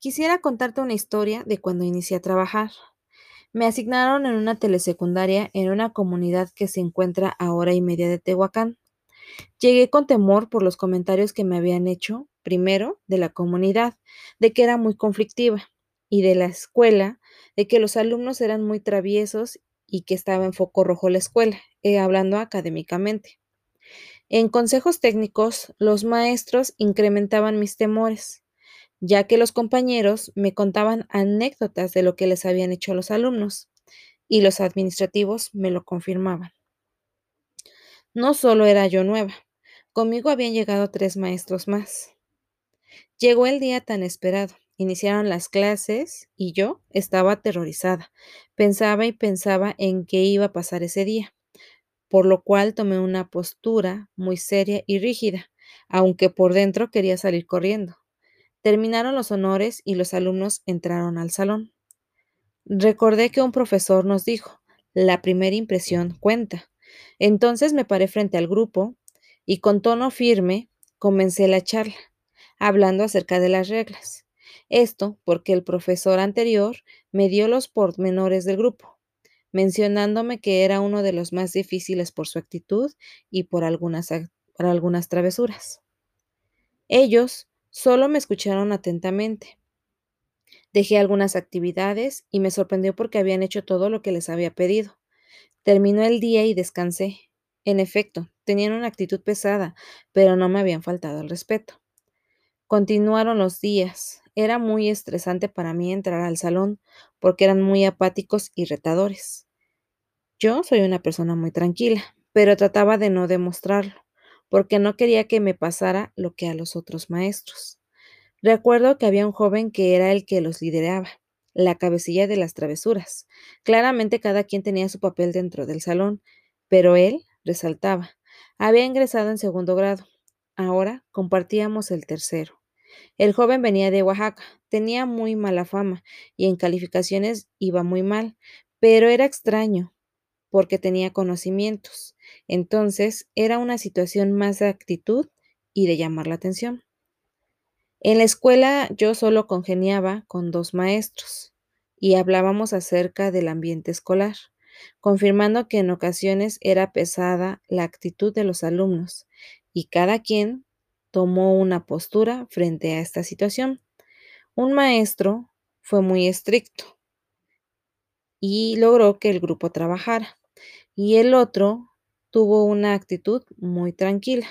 Quisiera contarte una historia de cuando inicié a trabajar. Me asignaron en una telesecundaria en una comunidad que se encuentra a hora y media de Tehuacán. Llegué con temor por los comentarios que me habían hecho, primero, de la comunidad, de que era muy conflictiva, y de la escuela, de que los alumnos eran muy traviesos y que estaba en foco rojo la escuela, eh, hablando académicamente. En consejos técnicos, los maestros incrementaban mis temores ya que los compañeros me contaban anécdotas de lo que les habían hecho los alumnos y los administrativos me lo confirmaban. No solo era yo nueva, conmigo habían llegado tres maestros más. Llegó el día tan esperado, iniciaron las clases y yo estaba aterrorizada. Pensaba y pensaba en qué iba a pasar ese día, por lo cual tomé una postura muy seria y rígida, aunque por dentro quería salir corriendo. Terminaron los honores y los alumnos entraron al salón. Recordé que un profesor nos dijo, la primera impresión cuenta. Entonces me paré frente al grupo y con tono firme comencé la charla, hablando acerca de las reglas. Esto porque el profesor anterior me dio los pormenores del grupo, mencionándome que era uno de los más difíciles por su actitud y por algunas, travesuras. Ellos Solo me escucharon atentamente. Dejé algunas actividades y me sorprendió porque habían hecho todo lo que les había pedido. Terminó el día y descansé. En efecto, tenían una actitud pesada, pero no me habían faltado el respeto. Continuaron los días. Era muy estresante para mí entrar al salón porque eran muy apáticos y retadores. Yo soy una persona muy tranquila, pero trataba de no demostrarlo porque no quería que me pasara lo que a los otros maestros. Recuerdo que había un joven que era el que los lideraba, la cabecilla de las travesuras. Claramente cada quien tenía su papel dentro del salón, pero él resaltaba. Había ingresado en segundo grado. Ahora compartíamos el tercero. El joven venía de Oaxaca, tenía muy mala fama y en calificaciones iba muy mal, pero era extraño porque tenía conocimientos. Entonces era una situación más de actitud y de llamar la atención. En la escuela yo solo congeniaba con dos maestros y hablábamos acerca del ambiente escolar, confirmando que en ocasiones era pesada la actitud de los alumnos y cada quien tomó una postura frente a esta situación. Un maestro fue muy estricto y logró que el grupo trabajara, y el otro tuvo una actitud muy tranquila.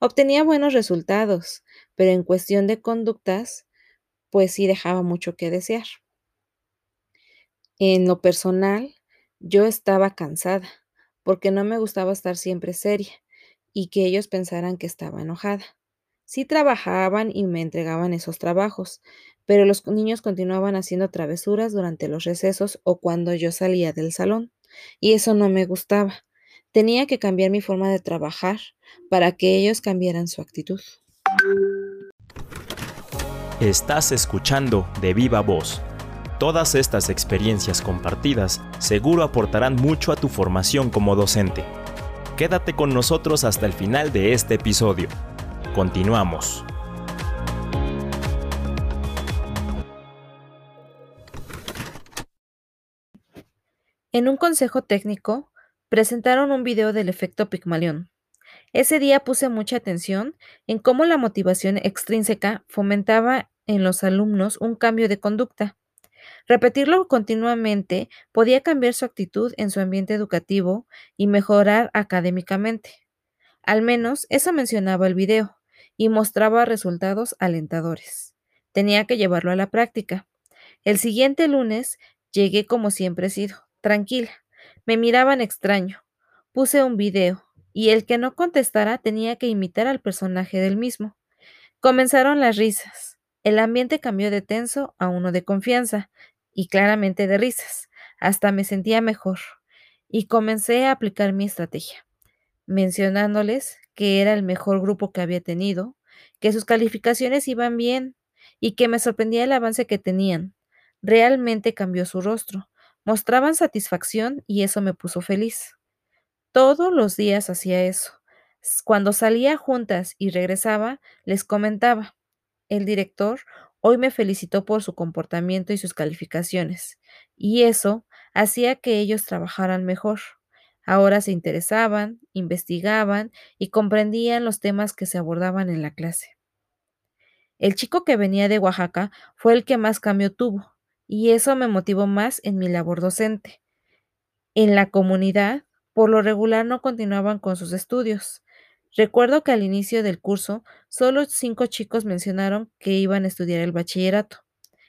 Obtenía buenos resultados, pero en cuestión de conductas, pues sí dejaba mucho que desear. En lo personal, yo estaba cansada, porque no me gustaba estar siempre seria y que ellos pensaran que estaba enojada. Sí trabajaban y me entregaban esos trabajos, pero los niños continuaban haciendo travesuras durante los recesos o cuando yo salía del salón, y eso no me gustaba, Tenía que cambiar mi forma de trabajar para que ellos cambiaran su actitud. Estás escuchando de viva voz. Todas estas experiencias compartidas seguro aportarán mucho a tu formación como docente. Quédate con nosotros hasta el final de este episodio. Continuamos. En un consejo técnico, presentaron un video del efecto Pigmalión. Ese día puse mucha atención en cómo la motivación extrínseca fomentaba en los alumnos un cambio de conducta. Repetirlo continuamente podía cambiar su actitud en su ambiente educativo y mejorar académicamente. Al menos eso mencionaba el video y mostraba resultados alentadores. Tenía que llevarlo a la práctica. El siguiente lunes llegué como siempre he sido, tranquila, me miraban extraño. Puse un video, y el que no contestara tenía que imitar al personaje del mismo. Comenzaron las risas. El ambiente cambió de tenso a uno de confianza, y claramente de risas. Hasta me sentía mejor y comencé a aplicar mi estrategia, mencionándoles que era el mejor grupo que había tenido, que sus calificaciones iban bien y que me sorprendía el avance que tenían. Realmente cambió su rostro. Mostraban satisfacción y eso me puso feliz. Todos los días hacía eso. Cuando salía juntas y regresaba, les comentaba. El director hoy me felicitó por su comportamiento y sus calificaciones, y eso hacía que ellos trabajaran mejor. Ahora se interesaban, investigaban y comprendían los temas que se abordaban en la clase. El chico que venía de Oaxaca fue el que más cambio tuvo, y eso me motivó más en mi labor docente. En la comunidad, por lo regular no continuaban con sus estudios. Recuerdo que al inicio del curso solo cinco chicos mencionaron que iban a estudiar el bachillerato.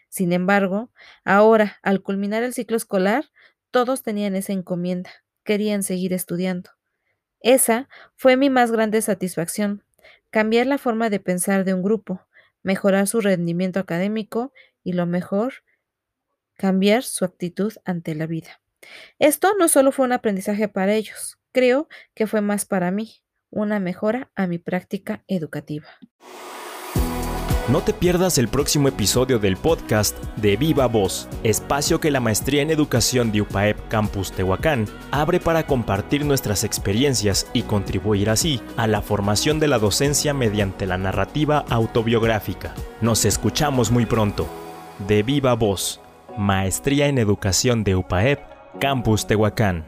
Sin embargo, ahora, al culminar el ciclo escolar, todos tenían esa encomienda, querían seguir estudiando. Esa fue mi más grande satisfacción, cambiar la forma de pensar de un grupo, mejorar su rendimiento académico y lo mejor, cambiar su actitud ante la vida. Esto no solo fue un aprendizaje para ellos, creo que fue más para mí, una mejora a mi práctica educativa. No te pierdas el próximo episodio del podcast de Viva Voz, espacio que la Maestría en Educación de UPAEP Campus Tehuacán abre para compartir nuestras experiencias y contribuir así a la formación de la docencia mediante la narrativa autobiográfica. Nos escuchamos muy pronto. De Viva Voz, Maestría en Educación de UPAEP, Campus Tehuacán.